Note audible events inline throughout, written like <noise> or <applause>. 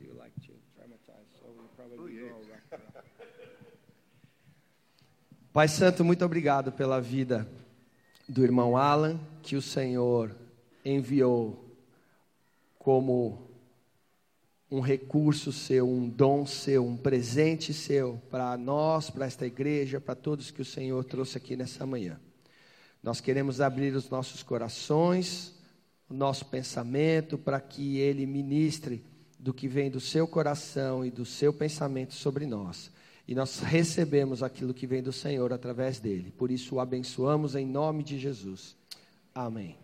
you like to so we probably go right now. Pai Santo, muito obrigado pela vida do irmão Alan, que o Senhor enviou como um recurso seu, um dom seu, um presente seu para nós, para esta igreja, para todos que o Senhor trouxe aqui nessa manhã. Nós queremos abrir os nossos corações, o nosso pensamento, para que Ele ministre do que vem do seu coração e do seu pensamento sobre nós. E nós recebemos aquilo que vem do Senhor através dele. Por isso o abençoamos em nome de Jesus. Amém.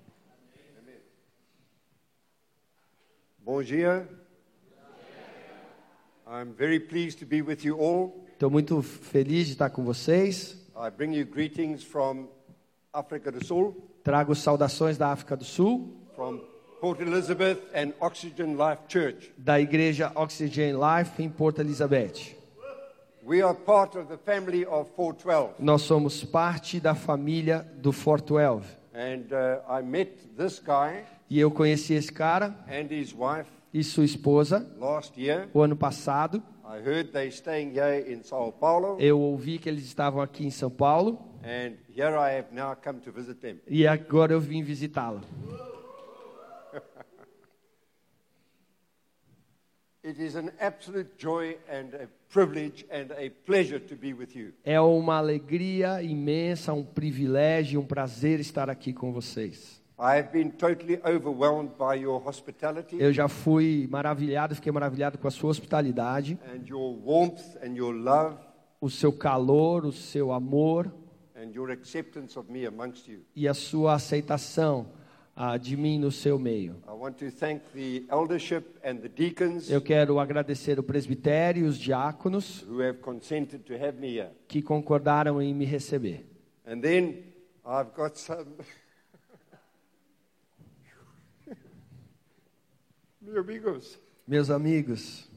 Bom dia. I'm very pleased to be with you all. Estou muito feliz de estar com vocês. I bring you greetings from Africa do Sul, Trago saudações da África do Sul, from Port Elizabeth and Oxygen Life Church. da igreja Oxygen Life em Porto Elizabeth. We are part of the family of 412. Nós somos parte da família do Fort 12. And uh, I met this guy E eu conheci esse cara and his wife e sua esposa last year. o ano passado. I heard they staying here in Sao Paulo, Eu ouvi que eles estavam aqui em São Paulo and here I have now come to visit them. e agora eu vim visitá-lo. It is an absolute joy and a privilege and a pleasure to be with you. É uma alegria imensa, um privilégio, um prazer estar aqui com vocês. I have been totally overwhelmed by your hospitality Eu já fui maravilhado, fiquei maravilhado com a sua hospitalidade, and your warmth and your love o seu calor, o seu amor and your acceptance of me amongst you. e a sua aceitação ah, de mim no seu meio. I want to thank the eldership and the deacons Eu quero agradecer o presbitério e os diáconos que concordaram em me receber. And then I've got some. <laughs> Meus amigos,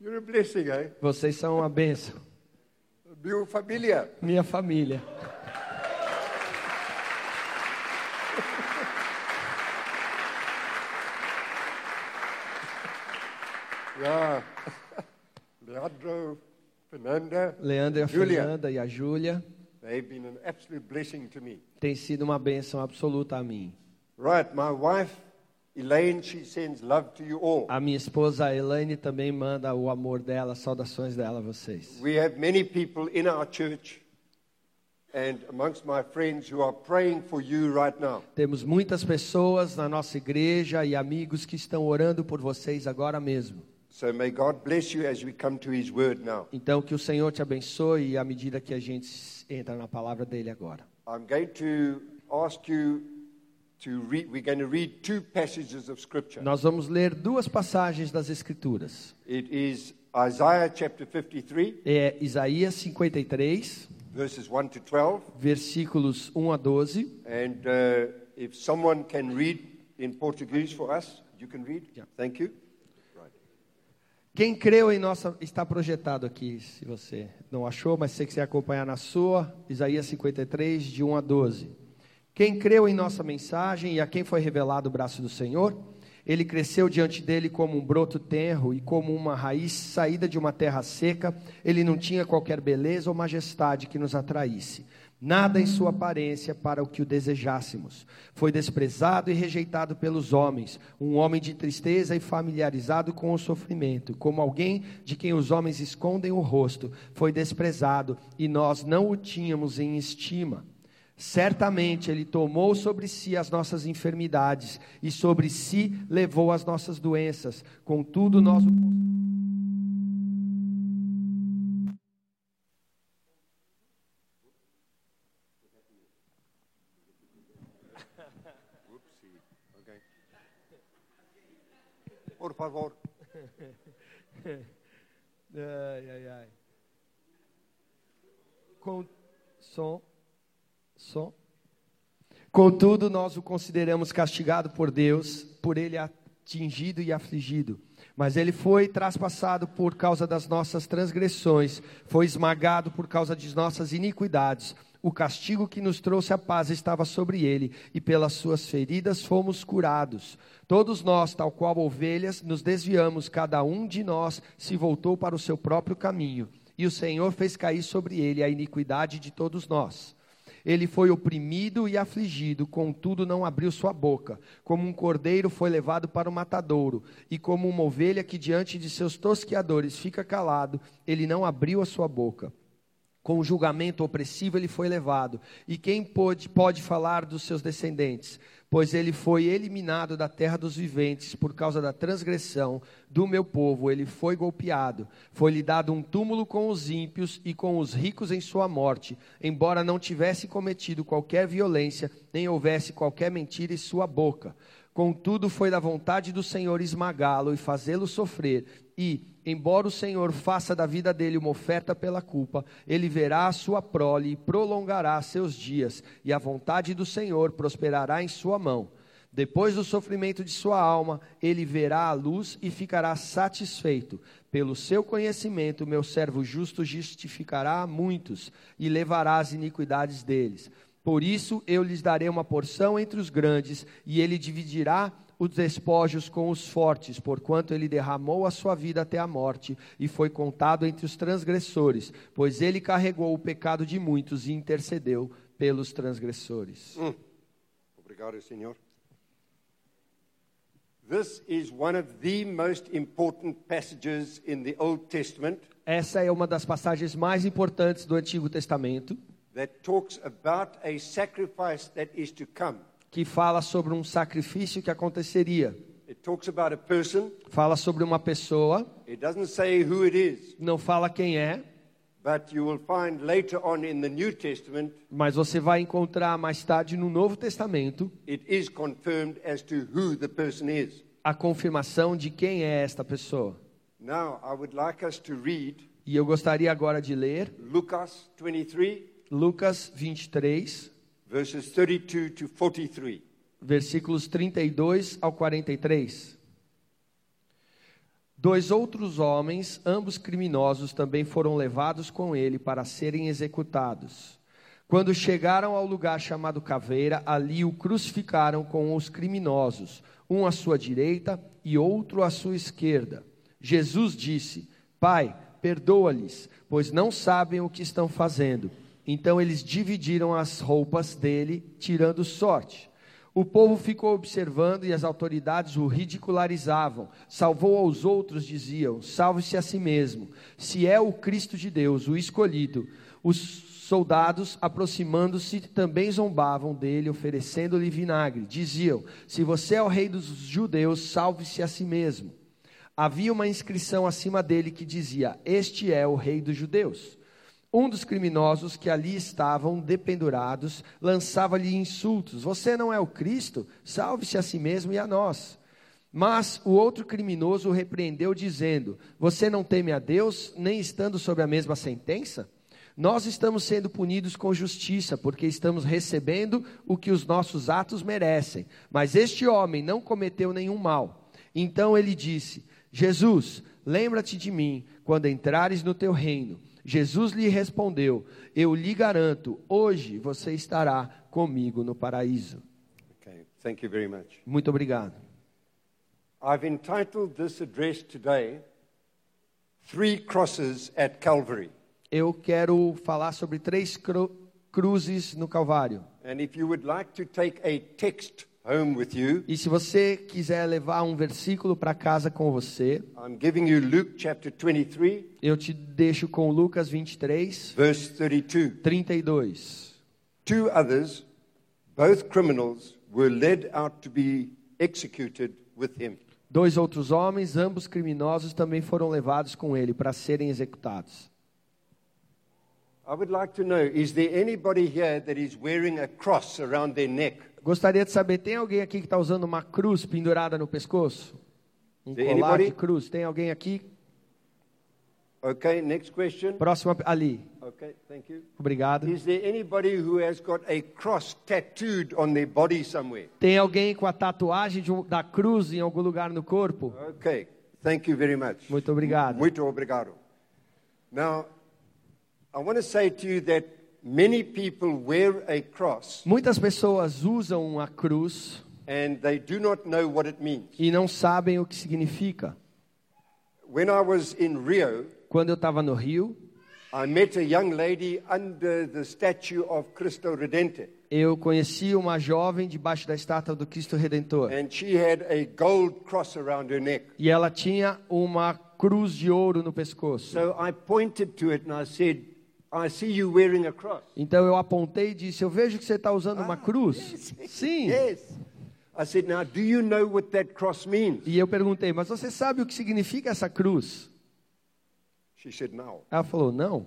you're a blessing, eh? vocês são uma bênção. Meu família. Minha família. Ja. Leandro, Fernanda, Leandro e a Júlia. Fernanda e a Júlia they've been an absolute blessing to me. têm sido uma bênção absoluta a mim. Right, my wife, Elaine, she sends love to you all. A minha esposa Elaine também manda o amor dela, saudações dela a vocês. We have many people in our church and amongst my friends who are praying for you right now. Temos muitas pessoas na nossa igreja e amigos que estão orando por vocês agora mesmo. So may God bless you as we come to His Word now. Então que o Senhor te abençoe à medida que a gente entra na palavra dele agora. I'm going to ask you to read, we're going to read two passages of Scripture. Nós vamos ler duas passagens das escrituras. It is Isaiah chapter 53, É Isaías 53, verses 1 to 12. versículos 1 a 12. And uh, if someone can read in Portuguese for us, you can read? Yeah. Thank you. Quem creu em nossa. Está projetado aqui, se você não achou, mas se você quiser acompanhar na sua, Isaías 53, de 1 a 12. Quem creu em nossa mensagem e a quem foi revelado o braço do Senhor, ele cresceu diante dele como um broto tenro e como uma raiz saída de uma terra seca. Ele não tinha qualquer beleza ou majestade que nos atraísse. Nada em sua aparência para o que o desejássemos. Foi desprezado e rejeitado pelos homens, um homem de tristeza e familiarizado com o sofrimento, como alguém de quem os homens escondem o rosto. Foi desprezado e nós não o tínhamos em estima. Certamente ele tomou sobre si as nossas enfermidades e sobre si levou as nossas doenças. Contudo, nós o Por favor. <laughs> Ai, ai, ai. Com som, som. Contudo, nós o consideramos castigado por Deus, por ele atingido e afligido. Mas ele foi traspassado por causa das nossas transgressões, foi esmagado por causa de nossas iniquidades. O castigo que nos trouxe a paz estava sobre ele, e pelas suas feridas fomos curados. Todos nós, tal qual ovelhas, nos desviamos, cada um de nós se voltou para o seu próprio caminho, e o Senhor fez cair sobre ele a iniquidade de todos nós. Ele foi oprimido e afligido, contudo não abriu sua boca. Como um cordeiro foi levado para o matadouro, e como uma ovelha que diante de seus tosqueadores fica calado, ele não abriu a sua boca. Com o julgamento opressivo ele foi levado. E quem pode, pode falar dos seus descendentes? Pois ele foi eliminado da terra dos viventes por causa da transgressão do meu povo. Ele foi golpeado. Foi-lhe dado um túmulo com os ímpios e com os ricos em sua morte, embora não tivesse cometido qualquer violência, nem houvesse qualquer mentira em sua boca. Contudo, foi da vontade do Senhor esmagá-lo e fazê-lo sofrer. E, embora o Senhor faça da vida dele uma oferta pela culpa, ele verá a sua prole e prolongará seus dias, e a vontade do Senhor prosperará em sua mão. Depois do sofrimento de sua alma, ele verá a luz e ficará satisfeito. Pelo seu conhecimento, meu servo justo justificará a muitos e levará as iniquidades deles. Por isso eu lhes darei uma porção entre os grandes, e ele dividirá os despojos com os fortes, porquanto ele derramou a sua vida até a morte e foi contado entre os transgressores, pois ele carregou o pecado de muitos e intercedeu pelos transgressores. Hum. Obrigado, Senhor. This is one of the most important passages in the Old Testament Essa é uma das passagens mais importantes do Antigo Testamento, that talks about a sacrifice that is to come. Que fala sobre um sacrifício que aconteceria. It talks about a person. Fala sobre uma pessoa, It doesn't say who it is, não fala quem é, but you will find later on in the New Testament mas você vai encontrar mais tarde no Novo Testamento it is confirmed as to who the person is. a confirmação de quem é esta pessoa. Now, I would like us to read E eu gostaria agora de ler Lucas 23, Lucas 23, verses 32 to 43. versículos 32 ao 43. Dois outros homens, ambos criminosos, também foram levados com ele para serem executados. Quando chegaram ao lugar chamado Caveira, ali o crucificaram com os criminosos, um à sua direita e outro à sua esquerda. Jesus disse: Pai, perdoa-lhes, pois não sabem o que estão fazendo. Então eles dividiram as roupas dele, tirando sorte. O povo ficou observando e as autoridades o ridicularizavam. Salvou aos outros, diziam: salve-se a si mesmo. Se é o Cristo de Deus, o escolhido. Os soldados, aproximando-se, também zombavam dele, oferecendo-lhe vinagre. Diziam: Se você é o rei dos judeus, salve-se a si mesmo. Havia uma inscrição acima dele que dizia: Este é o rei dos judeus. Um dos criminosos que ali estavam dependurados lançava-lhe insultos: Você não é o Cristo? Salve-se a si mesmo e a nós. Mas o outro criminoso o repreendeu, dizendo: Você não teme a Deus, nem estando sob a mesma sentença? Nós estamos sendo punidos com justiça, porque estamos recebendo o que os nossos atos merecem. Mas este homem não cometeu nenhum mal. Então ele disse: Jesus, lembra-te de mim quando entrares no teu reino. Jesus lhe respondeu: Eu lhe garanto, hoje você estará comigo no paraíso. Okay, thank you very much. Muito obrigado. I've entitled this address today Three Crosses at Calvary. Eu quero falar sobre três cru cruzes no Calvário. And if you would like to take a text home with you, E se você quiser levar um versículo para casa com você, I'm giving you Luke chapter 23, eu te deixo com Lucas 23, verse 32. 32. Two others, both criminals, were led out to be executed with him. Dois outros homens, ambos criminosos, também foram levados com ele para serem executados. I would like to know is there anybody here that is wearing a cross around their neck? Gostaria de saber, tem alguém aqui que está usando uma cruz pendurada no pescoço? Um Tem colar anybody? de cruz. Tem alguém aqui? Okay, next question. Próximo ali. Okay, thank you. Obrigado. Is there anybody who has got a cross tattooed on their body somewhere? Tem alguém com a tatuagem um- da cruz em algum lugar no corpo? Okay, thank you very much. Muito obrigado. Muito obrigado. Now, I want to say to you that many people wear a cross Muitas pessoas usam a cruz and they do not know what it means. e não sabem o que significa. When I was in Rio, Quando eu estava no Rio, I met a young lady under the statue of Cristo Redente, eu conheci uma jovem debaixo da estátua do Cristo Redentor. and she had a gold cross around her neck. E ela tinha uma cruz de ouro no pescoço. So I pointed to it and I said, I see you wearing a cross. Então eu apontei e disse: Eu vejo que você está usando uma cruz. <laughs> Sim. Yes. I said, Now, do you know what that cross means? E eu perguntei: Mas você sabe o que significa essa cruz? She said, No. Ela falou: Não.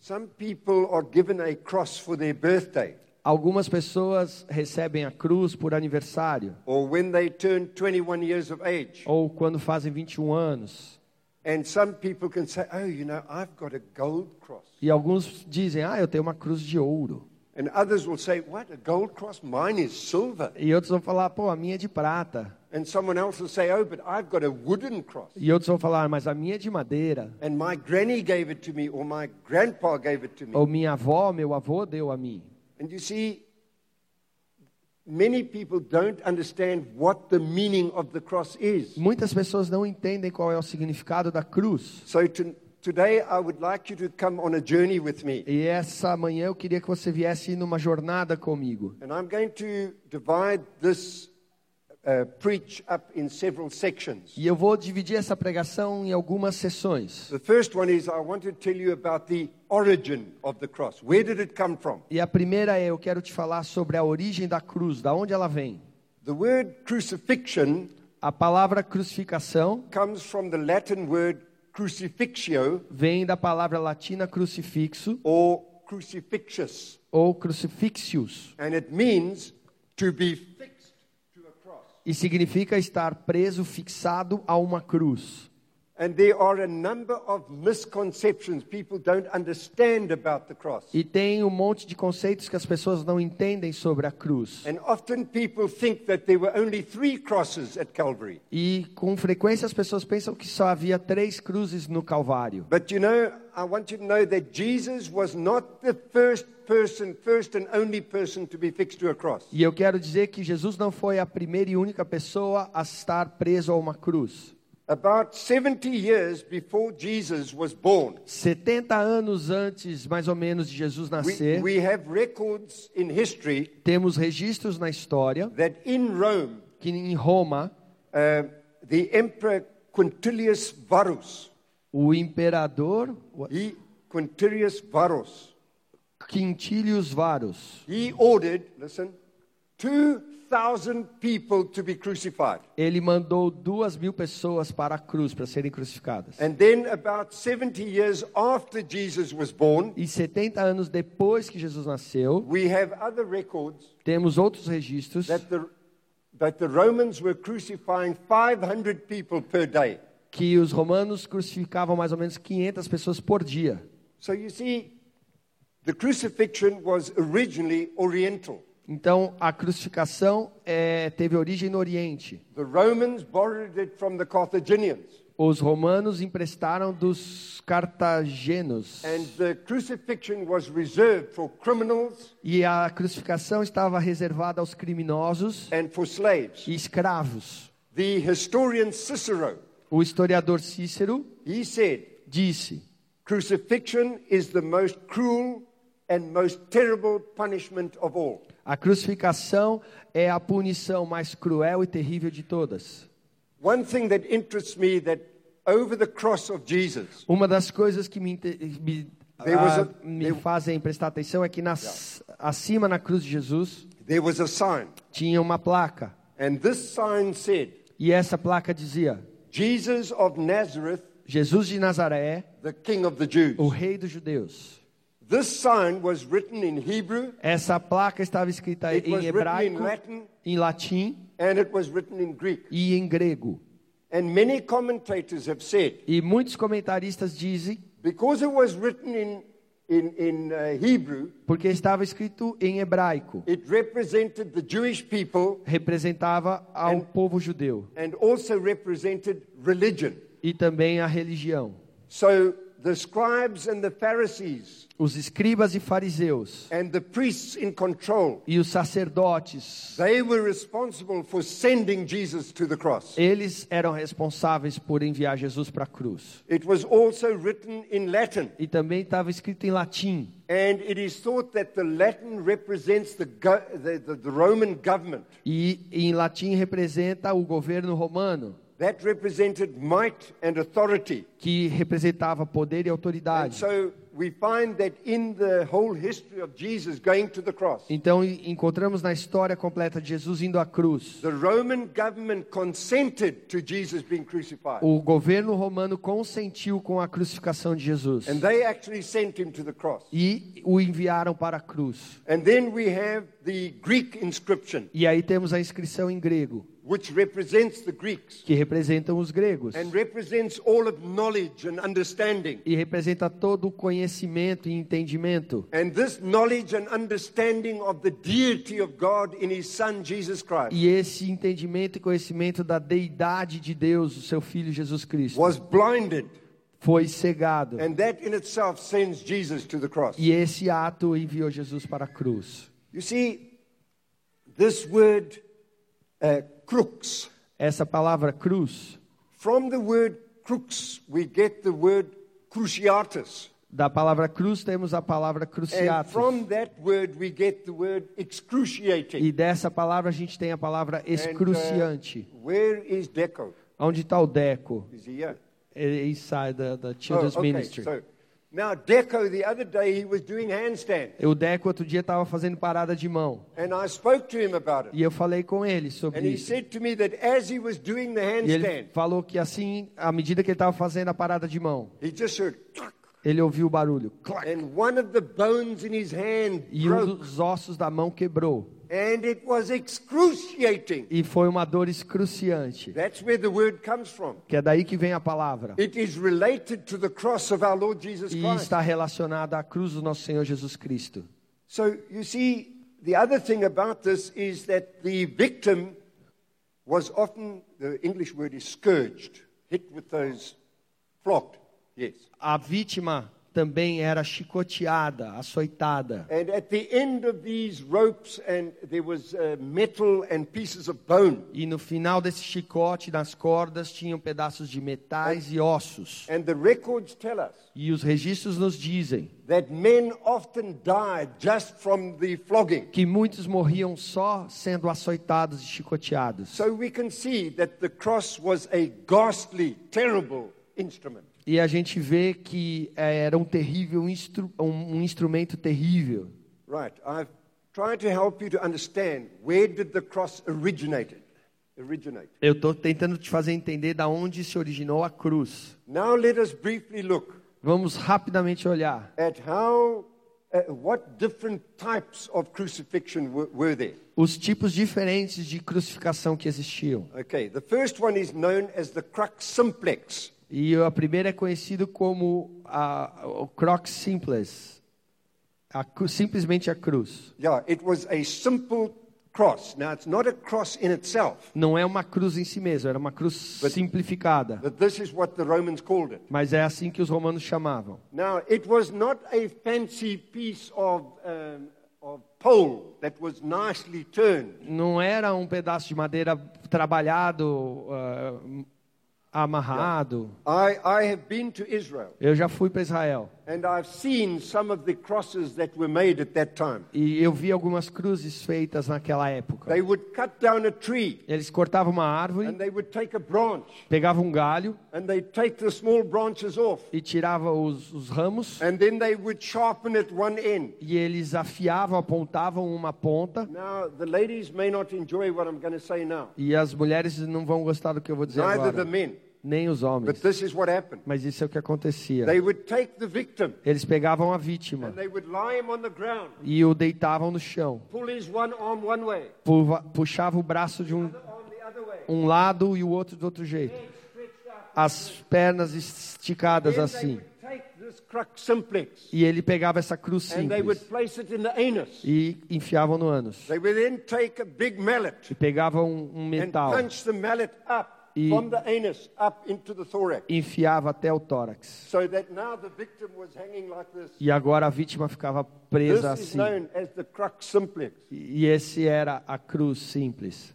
Some people are given a cross for their birthday Algumas pessoas recebem a cruz por aniversário or when they turn 21 years of age. ou quando fazem 21 anos. And some people can say, Oh, you know, I've got a gold cross. E alguns dizem: Ah, eu tenho uma cruz de ouro. And others will say, What? A gold cross? Mine is silver. E outros vão falar: Pô, a minha é de prata. And someone else will say, Oh, but I've got a wooden cross. E outros vão falar: Mas a minha é de madeira. And my granny gave it to me, or my grandpa gave it to me. Ou minha avó, meu avô deu a mim. And you see, many people don't understand what the meaning of the cross is. Muitas pessoas não entendem qual é o significado da cruz. So to, today I would like you to come on a journey with me. E essa manhã eu queria que você viesse numa jornada comigo. And I'm going to divide this uh, preach up in several sections. E eu vou dividir essa pregação em algumas sessões. The first one is I want to tell you about the origin of the cross. Where did it come from? E a primeira é eu quero te falar sobre a origem da cruz, da onde ela vem. The word crucifixion A palavra crucificação comes from the Latin word crucifixio vem da palavra latina crucifixo or crucifixus, ou crucifixius and it means to be fixed. E significa estar preso, fixado a uma cruz. And there are a number of misconceptions people don't understand about the cross. E tem um monte de conceitos que as pessoas não entendem sobre a cruz. And often people think that there were only three crosses at Calvary. E com frequência as pessoas pensam que só havia três cruzes no Calvário. But you know, I want you to know that Jesus was not the first person, first and only person to be fixed to a cross. E eu quero dizer que Jesus não foi a primeira e única pessoa a estar preso a uma cruz. About 70 years before Jesus was born, 70 anos antes, mais ou menos, de Jesus we, nascer, we have records in history temos registros na história that in Rome, que em Roma, uh, the Emperor Quintilius Varus, o imperador he, Quintilius Varus, Quintilius Varus, he ordered, listen, 2,000 people to be crucified. ele mandou duas mil pessoas para a cruz para serem crucificadas. And then, about 70 years after Jesus was born, E 70 anos depois que Jesus nasceu, we have other records temos outros registros that the, that the Romans were crucifying 500 people per day. que os romanos crucificavam mais ou menos 500 pessoas por dia. So you see, the crucifixion was originally Oriental. Então, a crucificação é, teve origem no Oriente. The Romans borrowed it from the Carthaginians. Os romanos emprestaram dos cartagenos. And the crucifixion was reserved for criminals E a crucificação estava reservada aos criminosos and for slaves. e escravos. The historian Cicero, O historiador Cícero he said, disse: crucifixion is the most cruel and most terrible punishment of all. a crucificação é a punição mais cruel e terrível de todas. One thing that interests me that over the cross of Jesus, Uma das coisas que me, me, ah, a- me fazem prestar atenção é que nas, acima na cruz de Jesus there was a sign. tinha uma placa. And this sign said, E essa placa dizia: Jesus of Nazareth, Jesus de Nazaré, the King of the Jews. o Rei dos Judeus. This sign was written in Hebrew, Essa placa estava escrita it em hebraico, Latin, em latim and it was written in Greek. e em grego. And many commentators have said, E muitos comentaristas dizem, because it was written in, in, in uh, Hebrew, porque estava escrito em hebraico, it represented the Jewish people representava ao povo judeu and also represented religion. e também a religião. So the scribes and the Pharisees Os escribas e fariseus and the priests in control, e os sacerdotes, they were responsible for sending Jesus to the cross. eles eram responsáveis por enviar Jesus para a cruz. It was also written in Latin, E também estava escrito em latim. and it is thought that the Latin represents the, go- the, the, the Roman government. E em latim representa o governo romano, That represented might and authority. que representava poder e autoridade. so we find that in the whole history of Jesus going to the cross, Então encontramos na história completa de Jesus indo à cruz. the Roman government consented to Jesus being crucified. O governo romano consentiu com a crucificação de Jesus And they actually sent him to the cross. e o enviaram para a cruz. And then we have the Greek inscription, E aí temos a inscrição em grego, which represents the Greeks que representam os gregos and represents all of knowledge and understanding. e representa todo o conhecimento e entendimento. And this knowledge and understanding of the deity of God in his Son Jesus Christ E esse entendimento e conhecimento da deidade de Deus, o seu filho Jesus Cristo, was blinded. foi cegado. And that in itself sends Jesus to the cross. E esse ato enviou Jesus para a cruz. You see, this word uh, crux, Essa palavra cruz, from the word crux, we get the word cruciatus. da palavra cruz temos a palavra And cruciatus. from that word, we get the word excruciating. E dessa palavra a gente tem a palavra And, uh, excruciante. where is Deco? Onde está o Deco? Is he here? Ele inside the, the Oh, Children's okay. Ministry. So now Deco, the other day, he was doing handstand, O Deco outro dia estava fazendo parada de mão. and I spoke to him about it. E eu falei com ele sobre And he isso. said to me that as he was doing the E ele handstand, falou que assim, à medida que ele estava fazendo a parada de mão, he just heard clack, ele ouviu o barulho. clac, and one of the bones in his hand E um dos ossos da mão quebrou. And it was excruciating. E foi uma dor excruciante. That's where the word comes from. Que é daí que vem a palavra. It is related to the cross of our Lord Jesus E Christ. está relacionada à cruz do nosso Senhor Jesus Cristo. So you see, the other thing about this is that the victim was often, the English word is scourged, hit with those, flogged, yes. A vítima também era chicoteada, açoitada. And at the end of these ropes, and there was metal and pieces of bone. E no final desse chicote, nas cordas, tinham pedaços de metais e ossos. And the records tell us E os registros nos dizem that men often died just from the flogging. que muitos morriam só sendo açoitados e chicoteados. So we can see that the cross was a ghastly, terrible instrument. E a gente vê que eh, era um terrível instru um, um instrumento terrível. Right. I've tried to help you to understand where did the cross originated? Originate. Eu estou tentando te fazer entender da onde se originou a cruz. Now let us briefly look Vamos rapidamente olhar at how, uh, what different types of crucifixion were, were there. os tipos diferentes de crucificação que existiam. Okay. The first one is known as the crux simplex. E a primeira é conhecido como a, o crox simples, a simplesmente a cruz. Yeah, it was a simple cross. Now it's not a cross in itself, Não é uma cruz em si mesma, era uma cruz simplificada. but this is what the Romans called it. Mas é assim que os romanos chamavam. Now, it was not a fancy piece of, um, of pole that was nicely turned. Não era um pedaço de madeira trabalhado, ah, amarrado. I, I have been to Israel. Eu já fui para Israel. And I've seen some of the crosses that were made at that time. e eu vi algumas cruzes feitas naquela época. They would cut down a tree. Eles cortavam uma and árvore, they would take a branch. pegavam um galho and they'd take the small branches off. e tiravam os, os ramos. And then they would sharpen at one end. e eles afiavam, apontavam uma ponta. Now, the ladies may not enjoy what I'm going to say now, e as mulheres não vão gostar do que eu vou dizer neither agora, the men, nem os but homens. this is what happened. Mas isso é o que acontecia. They would take the victim Eles pegavam a and vítima they would lie him on the ground, e o deitavam no chão, pull his one arm one way, Puva- puxava o braço de um, um lado e o outro do outro jeito. As pernas esticadas assim. E ele pegava essa cruz simples e enfiavam no ânus. E pegavam um and metal E- from the anus up into the thorax. enfiava até o tórax. So that now the victim was hanging like this. E agora a vítima ficava This presa is assim. known as the crux simplex. E esse era a cruz simples,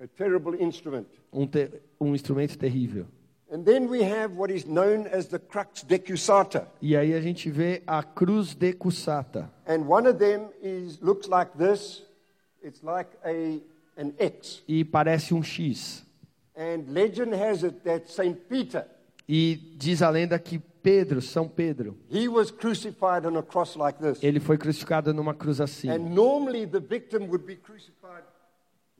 A terrible instrument. um, te- um instrumento terrível. And then we have what is known as the crux decusata. E aí a gente vê a cruz de Cusata. And one of them is looks like this. It's like a an X. E parece um X. And legend has it that Saint Peter, E diz a lenda que Pedro, São Pedro, he was crucified on a cross like this. ele foi crucificado numa cruz assim. And normally the victim would be crucified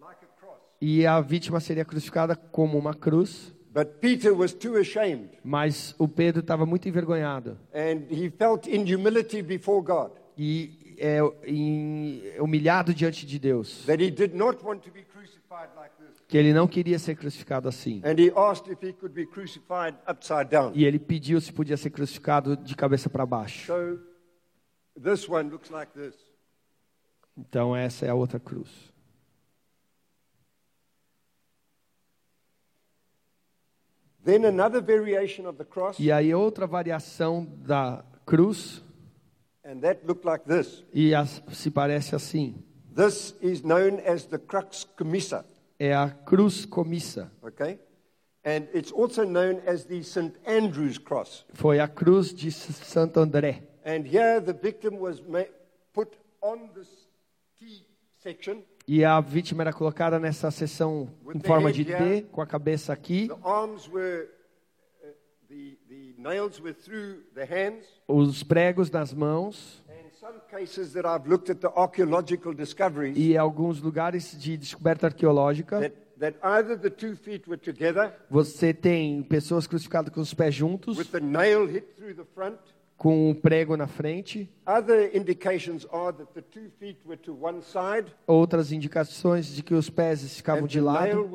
like a cross. E a vítima seria crucificada como uma cruz, But Peter was too ashamed mas o Pedro estava muito envergonhado. and he felt in humility before God E é, em- humilhado diante de Deus. that he did not want to be crucified like this. Que ele não queria ser crucificado assim. And he asked if he could be crucified upside down. E ele pediu se podia ser crucificado de cabeça para baixo. So this one looks like this. Então essa é a outra cruz. Then another variation of the cross, E aí outra variação da cruz and that looked like this. e as- se parece assim. This is known as the crux commissa, É a cruz comissa. okay? And it's also known as the St. Andrew's cross. Foi a cruz de Santo André. And here the victim was put on this T section. E a vítima era colocada nessa seção em forma de T, com a cabeça aqui. The arms were, uh, the, the nails were through the hands. Os pregos nas mãos And some cases that I've looked at the archaeological discoveries, e alguns lugares de descoberta arqueológica. that, that either the two feet were together Você tem pessoas crucificadas com os pés juntos, with the nail hit through the front. com o prego na frente. Other indications are that the two feet were to one side Outras indicações de que os pés ficavam de lado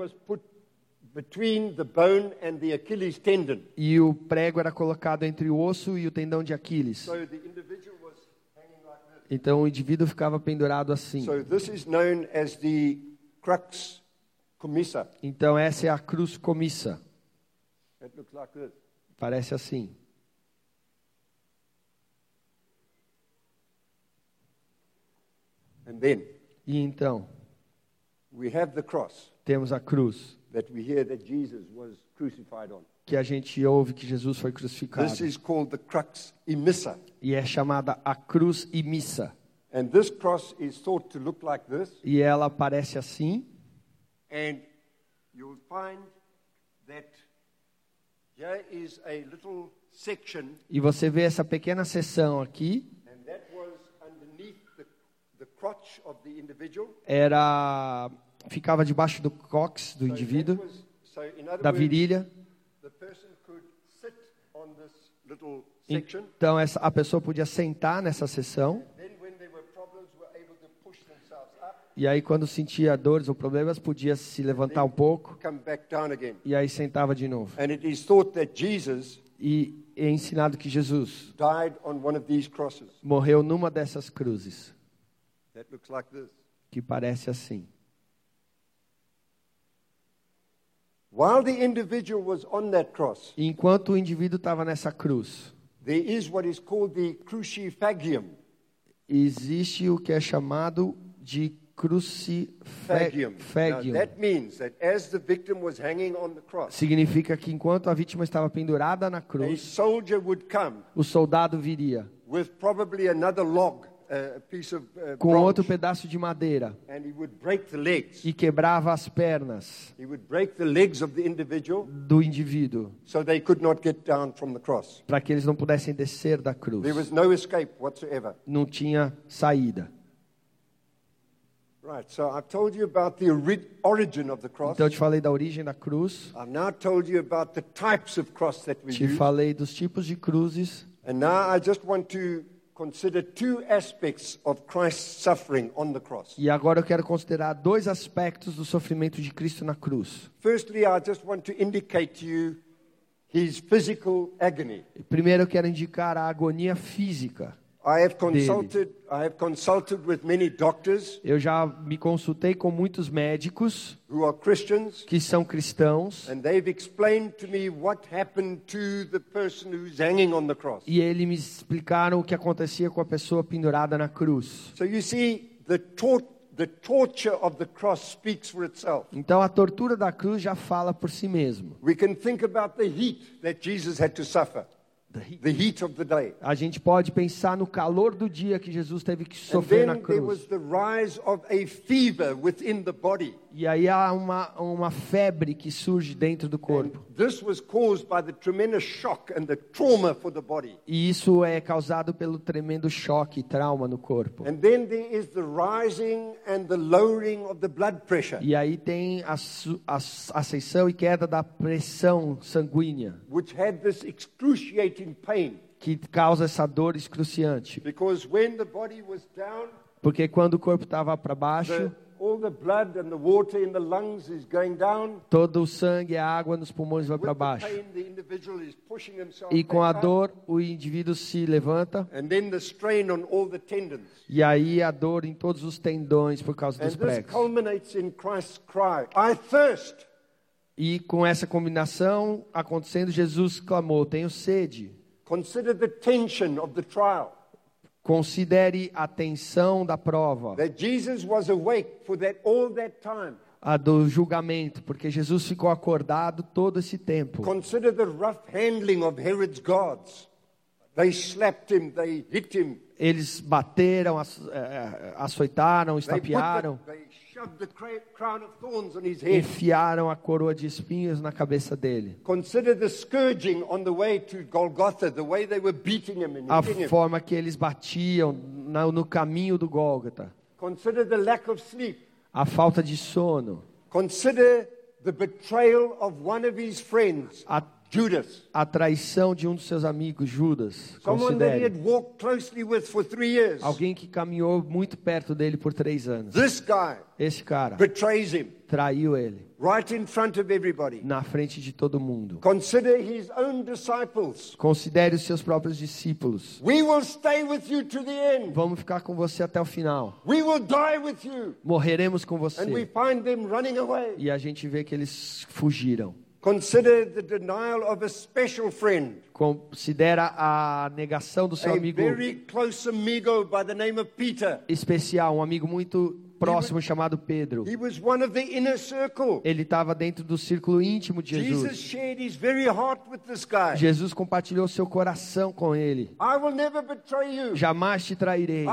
e o prego era colocado entre o osso e o tendão de Aquiles. So the individual was hanging like this. Então o indivíduo ficava pendurado assim. So this is known as the crux commissa. Então essa é a cruz comissa. It looks like this. Parece assim. And then E então we have the cross temos a cruz that we hear that Jesus was crucified on. que a gente ouve que Jesus foi crucificado. This is called the crux emissa. E é chamada a cruz e missa. And this cross is thought to look like this. E ela parece assim. And you'll find that here is a little section, E você vê essa pequena seção aqui. and that was underneath the, the crotch of the individual. Era ficava debaixo do cox do indivíduo, da virilha. Então essa, a pessoa podia sentar nessa seção. Up, E aí quando sentia dores ou problemas, podia se levantar um pouco e aí sentava de novo. And it is thought that Jesus E é ensinado que Jesus died on one of these crosses. morreu numa dessas cruzes, que parece assim. While the individual was on that cross, enquanto o indivíduo estava nessa cruz, there is what is called the crucifixum. existe o que é chamado de Fagium. Now, crucifixum. that means that as the victim was hanging on the cross, Significa que enquanto a vítima estava pendurada na a cruz, soldier would come o soldado viria uh, a piece of com outro pedaço de madeira and he would break the legs. e quebrava as pernas He would break the legs of the individual do indivíduo so they could not get down from the cross. para que eles não pudessem descer da cruz. There was no escape whatsoever. Não tinha saída. Right, so I've told you about the ori- origin of the cross. Então eu te falei da origem da cruz, I've now told you about the types of cross that we te falei dos tipos de cruzes And now I just want to consider two aspects of Christ's suffering on the cross. e agora eu quero considerar dois aspectos do sofrimento de Cristo na cruz. Firstly, I just want to indicate to you his physical agony. Primeiro eu quero indicar a agonia física. I have consulted, I have consulted with many doctors Eu já me consultei com muitos médicos who are Christians, que são cristãos and they've explained to me what happened to the person who's hanging on the cross. e eles me explicaram o que acontecia com a pessoa pendurada na cruz. So you see, the, tor- the torture of the cross speaks for itself. Então a tortura da cruz já fala por si mesmo. The heat of the day. A gente pode pensar no calor do dia que Jesus teve que sofrer na then there was cruz. E aí há uma, uma febre que surge dentro do corpo. E isso é causado pelo tremendo choque e trauma no corpo. E aí tem a, a ascensão e queda da pressão sanguínea, which had this excruciating pain. que causa essa dor excruciante. Because when the body was down, Porque quando o corpo estava para baixo, the, todo o sangue e a água nos pulmões vai para baixo. E com a dor, o indivíduo se levanta. And then the strain on all the tendons. E aí a dor em todos os tendões por causa And dos pregos. culminates in Christ's cry, I thirst. E com essa combinação acontecendo, Jesus clamou: Tenho sede. Consider the tension of the trial. Considere a tensão da prova, That Jesus was awake for that all that time. a do julgamento, porque Jesus ficou acordado todo esse tempo. Consider the rough handling of Herod's guards. They slapped him, they hit him, Eles bateram, aç- eh, açoitaram, estapearam, the, they shoved the cra- crown of thorns on his head. enfiaram a coroa de espinhos na cabeça dele. Consider the scourging on the way to Golgotha, the way they were beating him and A forma que eles batiam no caminho do Gólgota. Consider the lack of sleep. A falta de sono. Consider the betrayal of one of his friends, A, Judas. a traição de um dos seus amigos, Judas. Considere. Alguém que caminhou muito perto dele por três anos. This guy Esse cara betrays him traiu ele right in front of everybody. na frente de todo mundo. Consider his own disciples. Considere os seus próprios discípulos. We will stay with you to the end. Vamos ficar com você até o final. We will die with you. Morreremos com And we você. find them running away. E a gente vê que eles fugiram. Consider the denial of a special friend, Considera a negação do seu a amigo very close amigo by the name of Peter. especial, um amigo muito próximo chamado Pedro. He was one of the inner circle. Ele estava dentro do círculo íntimo de Jesus Jesus. compartilhou seu coração com ele. I will never betray you. Jamais te trairei.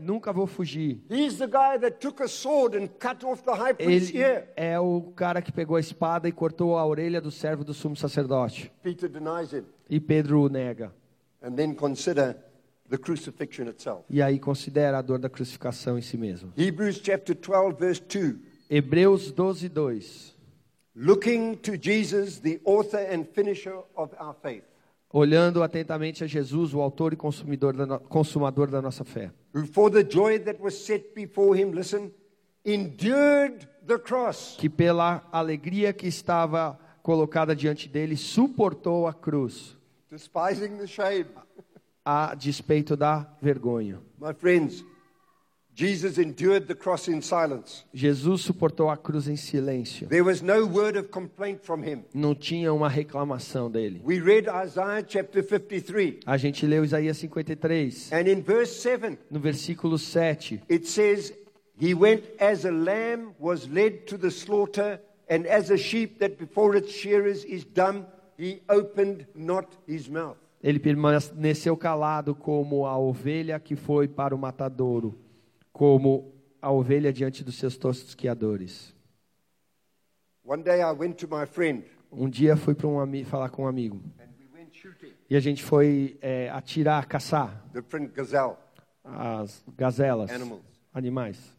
Nunca vou fugir. Ele é o cara que pegou a espada e cortou a orelha do servo do sumo sacerdote. E Pedro o nega. And then consider the crucifixion itself. E aí considera a dor da crucificação em si mesmo. Hebrews chapter 12, verse 2. Hebreus 12, 2. Looking to Jesus, the author and finisher of our faith, Olhando atentamente a Jesus, o autor e consumidor da no- consumador da nossa fé. who for the joy that was set before him, listen, endured the cross, Que pela alegria que estava colocada diante dele, suportou a cruz, despising the shame. A despeito da vergonha. My friends, Jesus endured the cross in silence. Jesus suportou a cruz em silêncio. There was no word of complaint from him. Não tinha uma reclamação dele. We read Isaiah chapter 53, A gente leu Isaías 53, and in verse 7, no versículo 7. it says, He went as a lamb was led to the slaughter, and as a sheep that before its shearers is dumb, he opened not his mouth. Ele permaneceu calado como a ovelha que foi para o matadouro, como a ovelha diante dos seus tosquiadores. Um dia fui para um ami- falar com um amigo e a gente foi é, atirar, caçar as gazelas, animals. animais.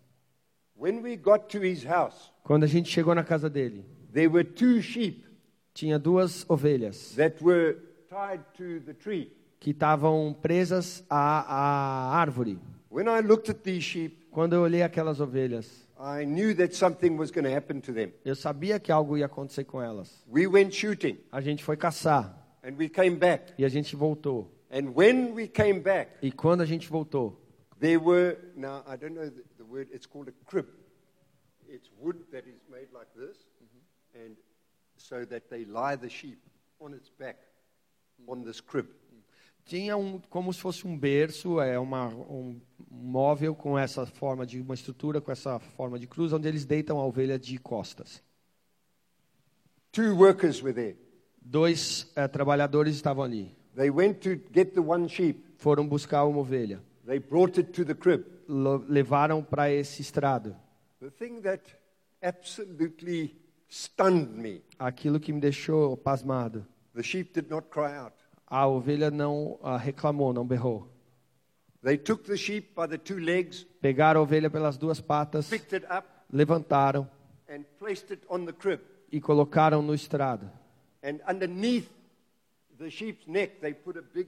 When we got to his house, Quando a gente chegou na casa dele, there were two sheep tinha duas ovelhas that were tied to the tree. que estavam presas à, à árvore. When I looked at these sheep, Quando eu olhei aquelas ovelhas, I knew that something was going to happen to them. eu sabia que algo ia acontecer com elas. We went shooting A gente foi caçar and we came back. e a gente voltou. And when we came back, E quando a gente voltou, there were, now I don't know the, the word, it's called a crib. It's wood that is made like this, mm-hmm. and so that they lie the sheep on its back on this crib. tinha um como se fosse um berço, é uma, um móvel com essa forma de uma estrutura com essa forma de cruz, onde eles deitam a ovelha de costas. Two workers were there. Dois eh, trabalhadores estavam ali. They went to get the one sheep. Foram buscar uma ovelha. They brought it to the crib. Levaram para esse estrado. The thing that absolutely stunned me, Aquilo que me deixou pasmado. The sheep did not cry out. A ovelha não ah, reclamou, não berrou. They took the sheep by the two legs, Pegaram a ovelha pelas duas patas, picked it up, levantaram and placed it on the crib. e colocaram no estrado. And underneath the sheep's neck, they put a big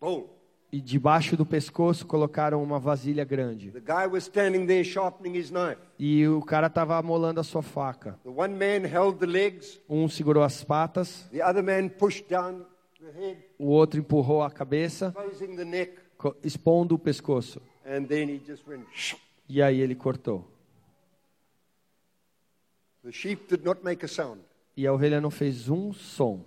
bowl. E debaixo do pescoço colocaram uma vasilha grande. The guy was standing there sharpening his knife. E o cara estava amolando a sua faca. The one man held the legs, Um segurou as patas, the other man pushed down the head, o outro empurrou a cabeça, expondo o pescoço. and then he just went. Shh. E aí ele cortou. The sheep did not make a sound. E a ovelha não fez um som.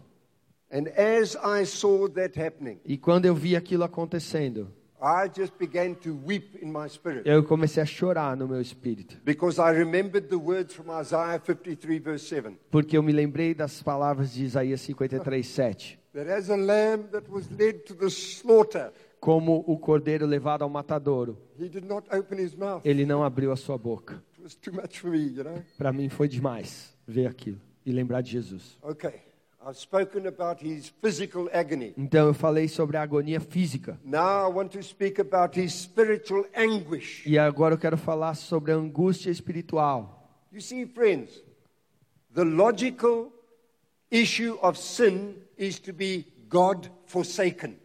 E quando eu vi aquilo acontecendo, I just began to weep in my spirit eu comecei a chorar no meu espírito. because I remembered the words from Isaiah 53, verse 7 Porque eu me lembrei das palavras de Isaías 53, 7. that as a lamb that was led to the slaughter, Como o cordeiro levado ao matadouro, he did not open his mouth. ele não abriu a sua boca. It was too much for me, you know. Para mim foi demais ver aquilo e lembrar de Jesus. Okay, I've spoken about his physical agony. Então eu falei sobre a agonia física. Now I want to speak about his spiritual anguish. E agora eu quero falar sobre a angústia espiritual. You see, friends, the logical issue of sin is to be God forsaken.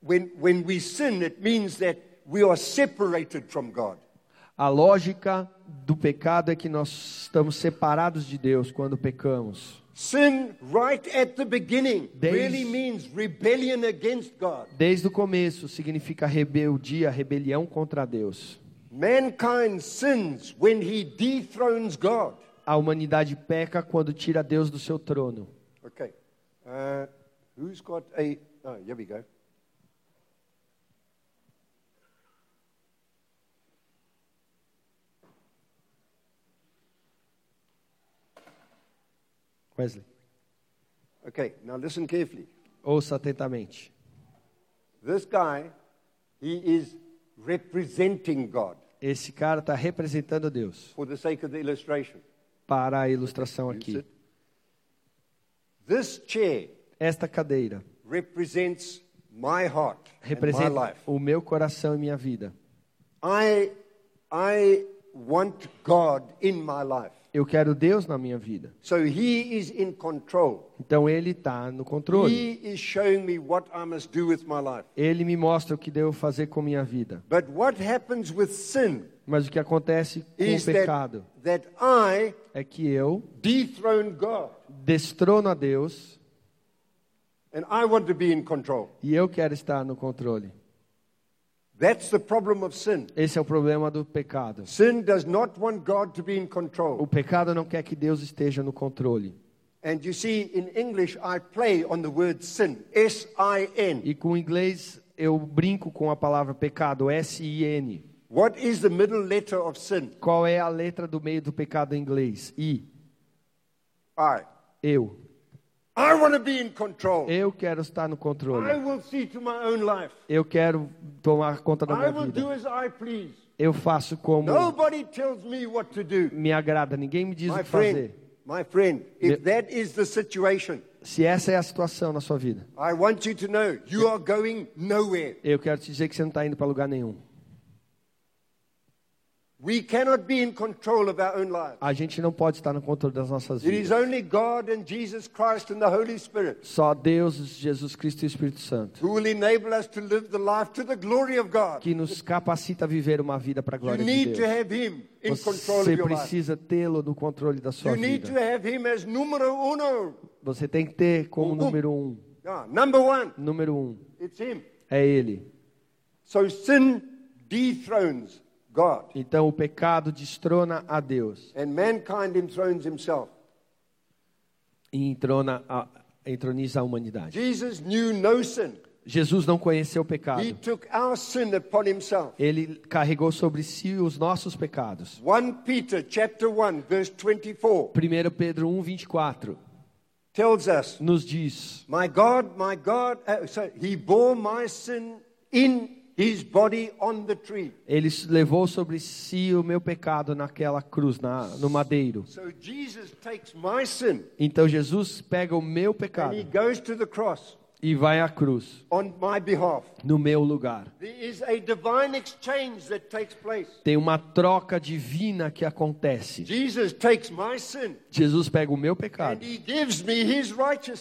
When, when we sin, it means that we are separated from God. A lógica do pecado é que nós estamos separados de Deus quando pecamos. Sin, right at the beginning, is- really means rebellion against God. Desde o começo significa rebeldia, rebelião contra Deus. Mankind sins when he dethrones God. A humanidade peca quando tira Deus do seu trono. Okay. Uh, who's got a. Oh, here we go. Wesley, Okay, now listen carefully. ouça atentamente. This guy, he is representing God Esse cara está representando Deus for the sake of the illustration. para a ilustração aqui. This chair Esta cadeira represents my heart and my representa life. o meu coração e minha vida. I, I want God in my life. Eu quero Deus na minha vida. So he is in control. Então Ele está no controle. He is showing me what I must do with my life. Ele me mostra o que devo fazer com minha vida. But what happens with sin Mas o que acontece com o that, pecado that I é que eu God destrono a Deus and I want to be in control. e eu quero estar no controle. That's the problem of sin. Esse é o problema do pecado. Sin does not want God to be in O control. pecado não quer que Deus esteja no controle. And you see, in English, I play on the word sin S I N. E com o inglês eu brinco com a palavra pecado, S-I-N. What is the middle letter of sin? Qual é a letra do meio do pecado em inglês? I. I. Eu. Eu quero estar no I controle. will see to my own life. Eu quero tomar conta da I minha vida. as I please. Eu faço como Nobody tells me what to do. me agrada. Ninguém me diz o My que friend, fazer. my friend, if that is the situation, Se essa é a situação na sua vida, eu quero te dizer que você não está indo para lugar nenhum. We cannot be in control of our own lives. A gente não pode estar no controle das nossas It is vidas. only God and Jesus Christ and the Holy Spirit Só Deus, Jesus Cristo e o Espírito Santo who will enable us to live the life to the glory of God. que nos capacita a viver uma vida para a glória de need to Deus. have Him in control Você of your life. precisa tê-lo no controle da sua You need to vida. have Him as numero uno. Você tem que ter como um- número um. One, Número um, it's Him. é Ele. So sin dethrones God, Então o pecado destrona a Deus and mankind enthrones himself. e entrona a, entroniza a humanidade. Jesus knew no sin. Jesus não conheceu o pecado. He took our sin upon himself. Ele carregou sobre si os nossos pecados. 1 Peter chapter 1 verse 24 1 Pedro 1, 24 tells us, nos diz: My God, my God, uh, so he bore my sin in his body on the tree. Ele levou sobre si o meu pecado naquela cruz, na, no madeiro. So Jesus takes my sin Então Jesus pega o meu and pecado he goes to the cross e vai à cruz, on my behalf. no meu lugar. There is a divine exchange that takes place. Tem uma troca divina que acontece. Jesus takes my sin Jesus pega o meu and pecado he gives me his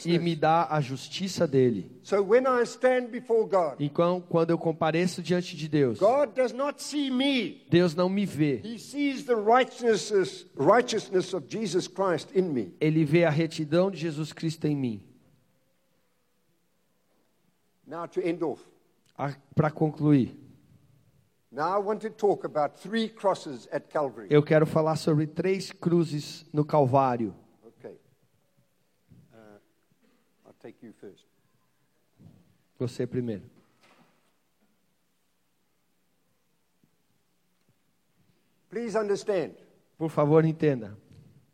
e me dá a justiça dele. So when I stand before God, Então, quando eu compareço diante de Deus, God does not see me. Deus não me vê. He sees the righteousness, righteousness of Jesus Christ in me. Ele vê a retidão de Jesus Cristo em mim. Now to end off. Para concluir, Now I want to talk about three crosses at Calvary. eu quero falar sobre três cruzes no Calvário. Okay. Uh, I'll take you first. Você primeiro. Please understand, Por favor, entenda.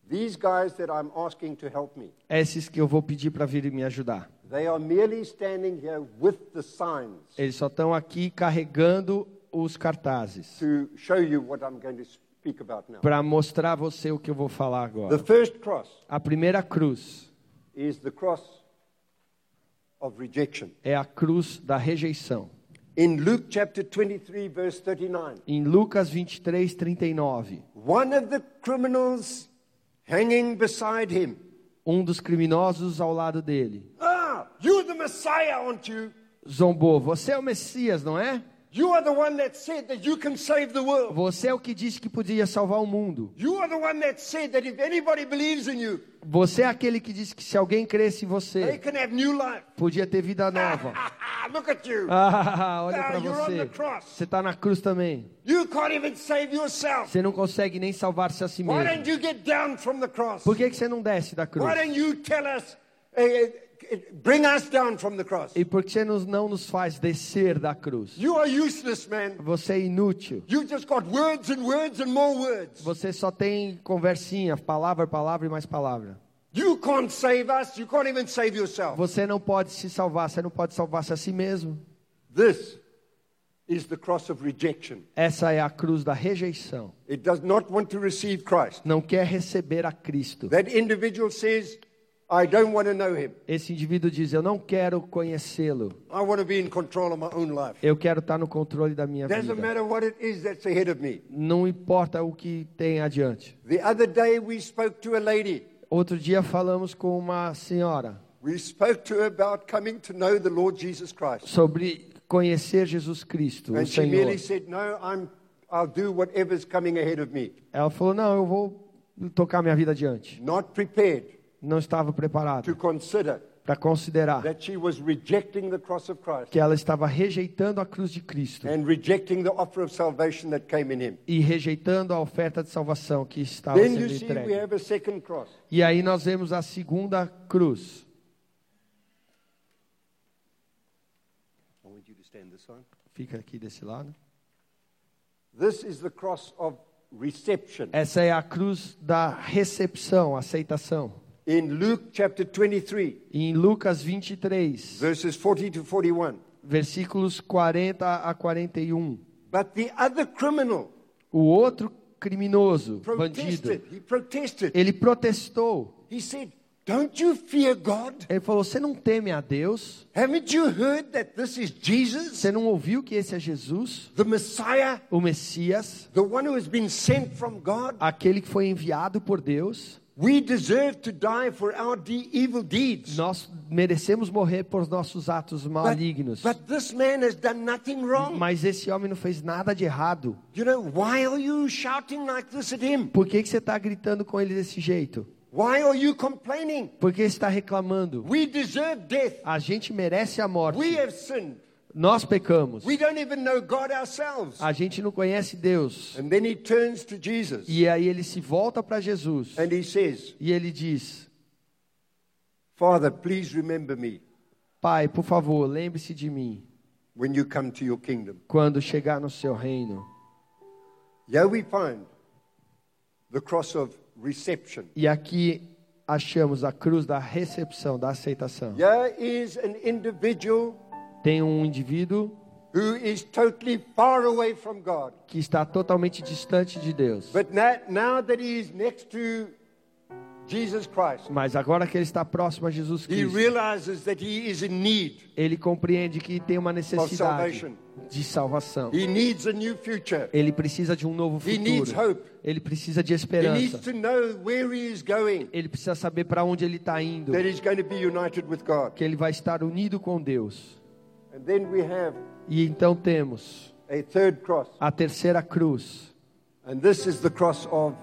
these guys that I'm asking to help me, Esses que eu vou pedir para vir me ajudar. They are merely standing here with the signs Eles só estão aqui carregando os cartazes to show you what I'm going to speak about now. para mostrar a você o que eu vou falar The agora. first cross A primeira cruz is the cross of rejection. é a cruz da rejeição. In Luke chapter 23, verse 39, Em Lucas 23, 39, one of the criminals hanging beside him. um dos criminosos ao lado dele Ah, you're the Messiah, aren't you? zombou: Você é o Messias, não é? You are the one that said that you can save the world. Você é o que disse que podia salvar o mundo. You are the one that said that if anybody believes in you, Você é aquele que disse que se alguém cresce em você, podia ter vida <laughs> nova. Look at you. Ah, <laughs> olha Ah, para você. Você está na cruz também. You can't even save yourself. Você não consegue nem salvar-se a si Why mesmo. don't you get down from the cross? Por que, que você não desce da cruz? Why don't you tell us, uh, bring us down from the cross? E por que você nos- não nos faz descer da cruz? You are useless, man. Você é inútil. You just got words and words and more words. Você só tem conversinha, palavra, palavra e mais palavra. You can't save us. You can't even save yourself. Você não pode se salvar, você não pode salvar-se a si mesmo. This is the cross of rejection. Essa é a cruz da rejeição. It does not want to receive Christ. Não quer receber a Cristo. That individual says, I don't want to know him. Esse indivíduo diz: Eu não quero conhecê-lo. I want to be in control of my own life. Eu quero estar no controle da minha Doesn't vida. matter what it is that's ahead of me. Não importa o que tem adiante. The other day we spoke to a lady. Outro dia falamos com uma senhora We spoke to her about coming to know the Lord Jesus Christ. sobre conhecer Jesus Cristo, o And she Senhor. merely said, No, I'm, I'll do whatever's coming ahead of me. Ela falou: Não, eu vou tocar minha vida adiante. Not prepared Não estava consider para considerar that she was rejecting the cross of Christ que ela estava rejeitando a cruz de Cristo and rejecting the offer of salvation that came in him. e rejeitando a oferta de salvação que estava Then you sendo see we entregue. have a second cross. E aí nós vemos a segunda cruz. I want you to stand this one. Fica aqui desse lado. This is the cross of reception. Essa é a cruz da recepção, aceitação. In Luke chapter 23, Em Lucas 23, verses 40 to 41. versículos 40 a 41. But the other criminal O outro criminoso, bandido, protested. He protested. ele protestou. He said, Don't you fear God? Ele falou: Você não teme a Deus? Haven't you heard that this is Jesus, Você não ouviu que esse é Jesus, the Messiah, o Messias, the one who has been sent from God? aquele que foi enviado por Deus? We deserve to die for our de- evil deeds. Nós merecemos morrer por nossos atos But, malignos. but this man has done nothing wrong. Mas esse homem não fez nada de errado. You know, why are you shouting like this at him? Por que, que você está gritando com ele desse jeito? Why are you complaining? Por que está reclamando? We deserve death. A gente merece a morte. We have sinned. Nós pecamos. We don't even know God ourselves. A gente não conhece Deus. And then he turns to Jesus E aí ele se volta para Jesus. and he says, E ele diz: Father, please remember me Pai, por favor, lembre-se de mim when you come to your kingdom. quando chegar no seu reino. Here we find the cross of reception. E aqui achamos a cruz da recepção, da aceitação. Here is an individual Tem um indivíduo who is totally far away from God. que está totalmente distante de Deus. But now, now that he is next to Jesus Christ, Mas agora que ele está próximo a Jesus Cristo, ele compreende que tem uma necessidade de salvação. Ele precisa de um novo futuro. Ele precisa de esperança. Ele precisa saber para onde ele está indo. Que ele vai estar unido com Deus. E então temos a third cross. a terceira cruz. And this is the cross of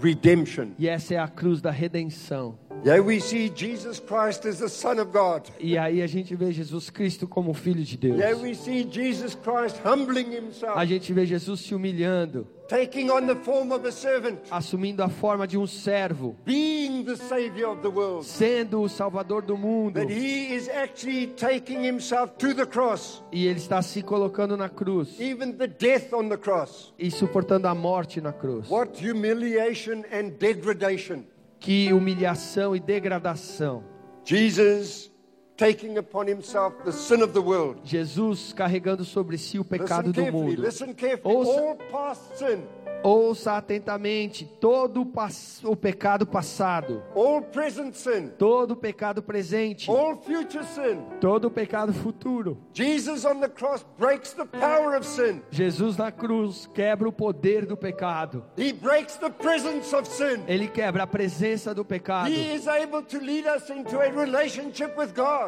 redemption. E essa é a cruz da redenção. Here we see Jesus Christ as the Son of God. E aí a gente vê Jesus Cristo como filho de Deus. Here we see Jesus Christ humbling A gente vê Jesus se humilhando, taking on the form of a servant, assumindo a forma de um servo, being the Savior of the world. sendo o salvador do mundo. That he is actually taking himself to the cross, E ele está se colocando na cruz even the death on the cross. e suportando a morte na cruz. What humiliation and degradation. Que humilhação e degradação. Jesus taking upon himself the sin of the world. Jesus carregando sobre si o pecado do mundo. Ouça- Ouça atentamente todo o, pas- o pecado passado, sin, todo o pecado presente, sin. todo o pecado futuro. Jesus. Jesus na cruz quebra o poder do pecado. Ele quebra a presença do pecado.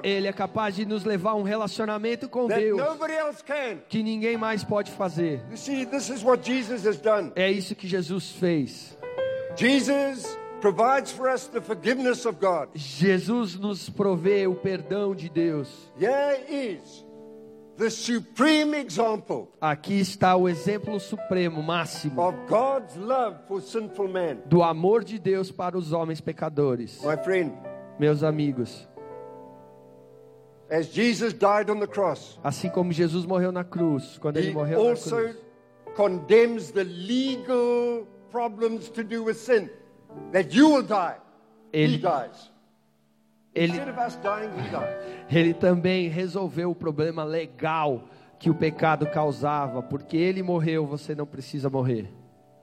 Ele é capaz de nos levar a um relacionamento com Deus que ninguém mais pode fazer. You see, this is what Jesus has done. É isso que Jesus fez. Jesus provides for us the forgiveness of God. Jesus nos provê o perdão de Deus. Here is the supreme example Aqui está o exemplo supremo, máximo, of God's love for sinful man. do amor de Deus para os homens pecadores. My friend, Meus amigos, as Jesus died on the cross, assim como Jesus morreu na cruz, quando ele morreu na cruz, condemns the legal problems to do with sin. That you will die. He ele, dies. ele, Instead of us dying, he dies. ele também resolveu o problema legal que o pecado causava, porque ele morreu, você não precisa morrer.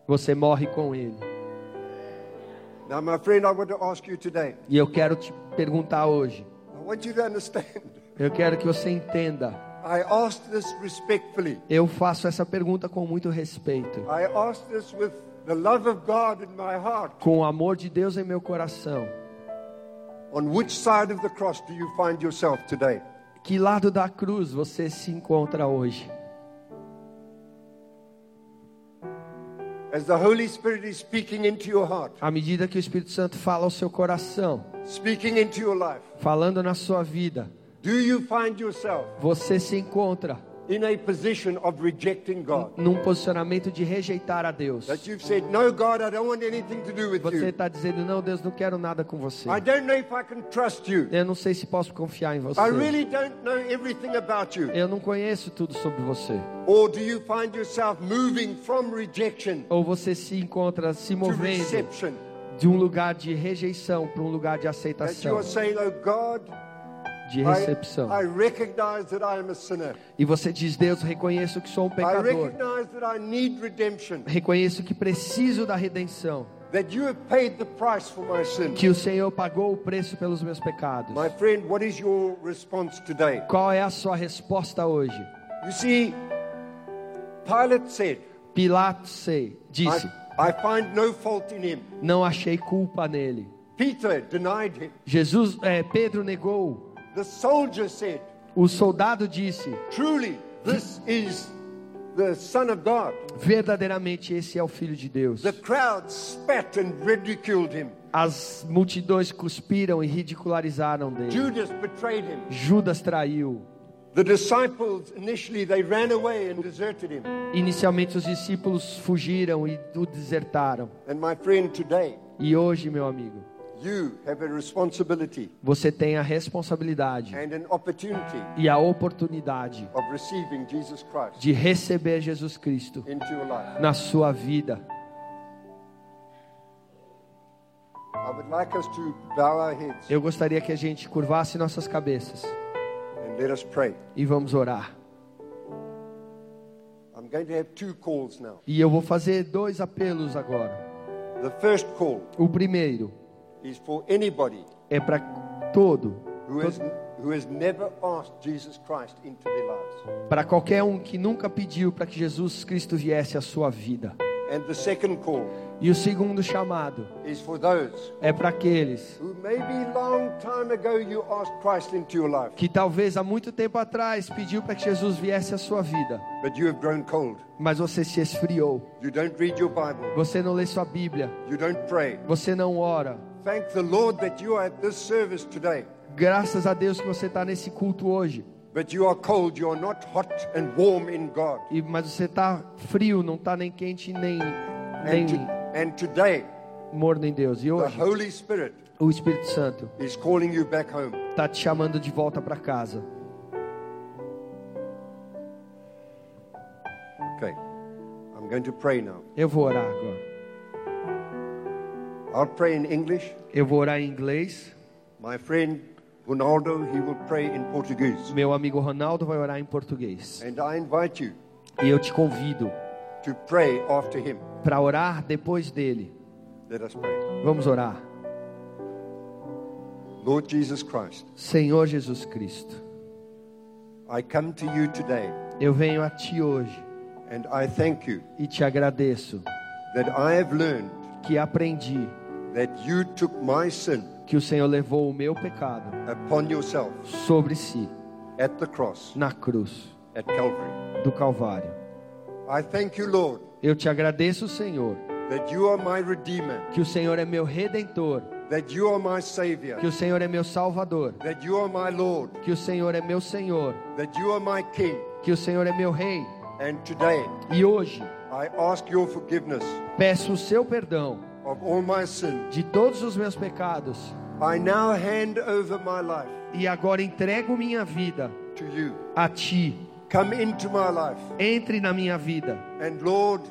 Você morre com ele. Now, my friend, I want to ask you today. E eu quero te perguntar hoje, I want you to understand. eu quero que você entenda. I ask this respectfully. Eu faço essa pergunta com muito respeito, I ask this with the love of God in my heart. com o amor de Deus em meu coração. On which side of the cross do you find yourself today? Que lado da cruz você se encontra hoje? As the Holy Spirit is speaking into your heart, À medida que o Espírito Santo fala ao seu coração, speaking into your life, falando na sua vida, do you find yourself você se encontra in a position of rejecting God? num posicionamento de rejeitar a Deus. That you've said, No, God, I don't want anything to do with Você está dizendo, não, Deus, não quero nada com você. I don't know if I can trust you. Eu não sei se posso confiar em você. I really don't know everything about you. Eu não conheço tudo sobre você. Or do you find yourself moving from rejection Ou você se encontra se movendo reception? de um lugar de rejeição para um lugar de That you aceitação, are saying, Oh God, de I, recepção. I recognize that I am a sinner. E você diz, Deus, reconheço que sou um I pecador. recognize that I need redemption. Reconheço que preciso da redenção. That you have paid the price for my sin. Que o Senhor pagou o preço pelos meus pecados. My friend, what is your response today? Qual é a sua resposta hoje? You see, Pilate said, Pilatos disse: I, I find no fault in him. Não achei culpa nele. Peter denied him. Jesus, é, Pedro negou. The soldier said, O soldado disse: Truly, this is the Son of God. Verdadeiramente esse é o Filho de Deus. The crowd spat and ridiculed him. As multidões cuspiram e ridicularizaram dele. Judas betrayed him. Judas traiu. The disciples initially they ran away and deserted him. Inicialmente os discípulos fugiram e o desertaram. And my friend, today E hoje, meu amigo, você tem a responsabilidade e a oportunidade de receber Jesus Cristo na sua vida. Eu gostaria que a gente curvasse nossas cabeças e vamos orar. E eu vou fazer dois apelos agora. O primeiro is for anybody é para todo, who has, who has never asked Jesus Christ into their lives. para qualquer um que nunca pediu para que Jesus Cristo viesse à sua vida. And the second call E o segundo chamado is for those é para aqueles who maybe long time ago you asked Christ into your life, que talvez há muito tempo atrás pediu para que Jesus viesse à sua vida, but you have grown cold. mas você se esfriou. You don't read your Bible. Você não lê sua Bíblia, You don't pray. você não ora. Thank the Lord that you are at this service today. Graças a Deus que você está nesse culto hoje. But you are cold. You are not hot and warm in God. E, mas você está frio, não está nem quente nem, nem And, to- and today, morno em Deus. E the hoje Holy Spirit o Espírito Santo is calling you back home. está te chamando de volta para casa. Okay. I'm going to pray now. Eu vou orar agora. I'll pray in English. Eu vou orar em inglês. My friend Ronaldo, he will pray in Portuguese. Meu amigo Ronaldo vai orar em português. And I invite you E eu te convido to pray after him. para orar depois dele. Let us pray. Vamos orar. Lord Jesus Christ, Senhor Jesus Cristo, I come to you today eu venho a ti hoje and I thank you e te agradeço that I have learned que aprendi that you took my sin que o Senhor levou o meu pecado upon yourself sobre si at the cross na cruz at Calvary. do Calvário. I thank you, Lord, Eu te agradeço, Senhor, that you are my Redeemer, que o Senhor é meu redentor, that you are my Savior, que o Senhor é meu salvador, that you are my Lord, que o Senhor é meu Senhor, that you are my King. que o Senhor é meu rei. And today, E hoje I ask your forgiveness peço o seu perdão of all my sin. de todos os meus pecados I now hand over my life e agora entrego minha vida to you. a ti. Come into my life. Entre na minha vida. And Lord,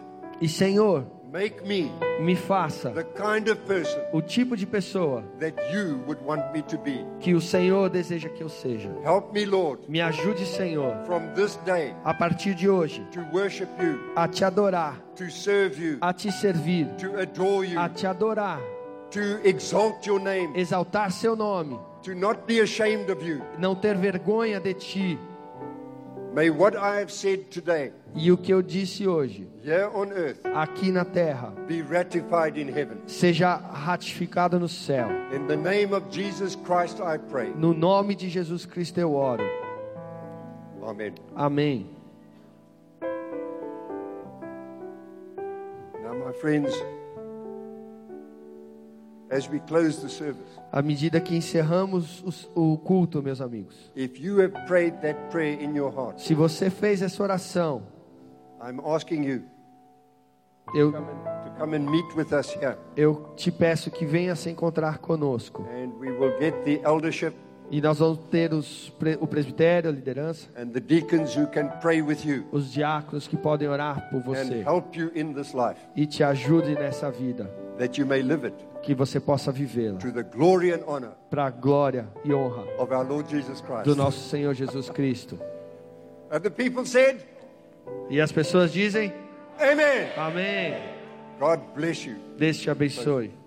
E Senhor, make me me faça the kind of person o tipo de pessoa that you would want me to be. que o Senhor deseja que eu seja. Help me, Lord, Me ajude, Senhor, from this day a partir de hoje, to worship you, a te adorar, to serve you, a te servir, to adore you, a te adorar, to exalt your name, exaltar seu nome, to not be ashamed of you. não ter vergonha de ti. E o que eu disse hoje, here on earth, aqui na terra, be ratified in heaven. seja ratificado no céu. In the name of Jesus Christ, I pray. No nome de Jesus Cristo eu oro. Amen. Amém. Now, my friends, À medida que encerramos os- o culto, meus amigos, if you have prayed that prayer in your heart, se você fez essa oração, I'm asking you eu, to come and meet with us here. eu te peço que venha se encontrar conosco. And we will get the eldership E nós vamos ter os, o presbitério, a liderança, and the deacons who can pray with you os diáconos que podem orar por and você. help you in this life, e te ajude nessa vida, that you may live it que você possa vivê-la para a glória e honra of our Lord Jesus Christ. do nosso Senhor Jesus Cristo. And the people said, E as pessoas dizem. Amém. God bless you. Deus te abençoe.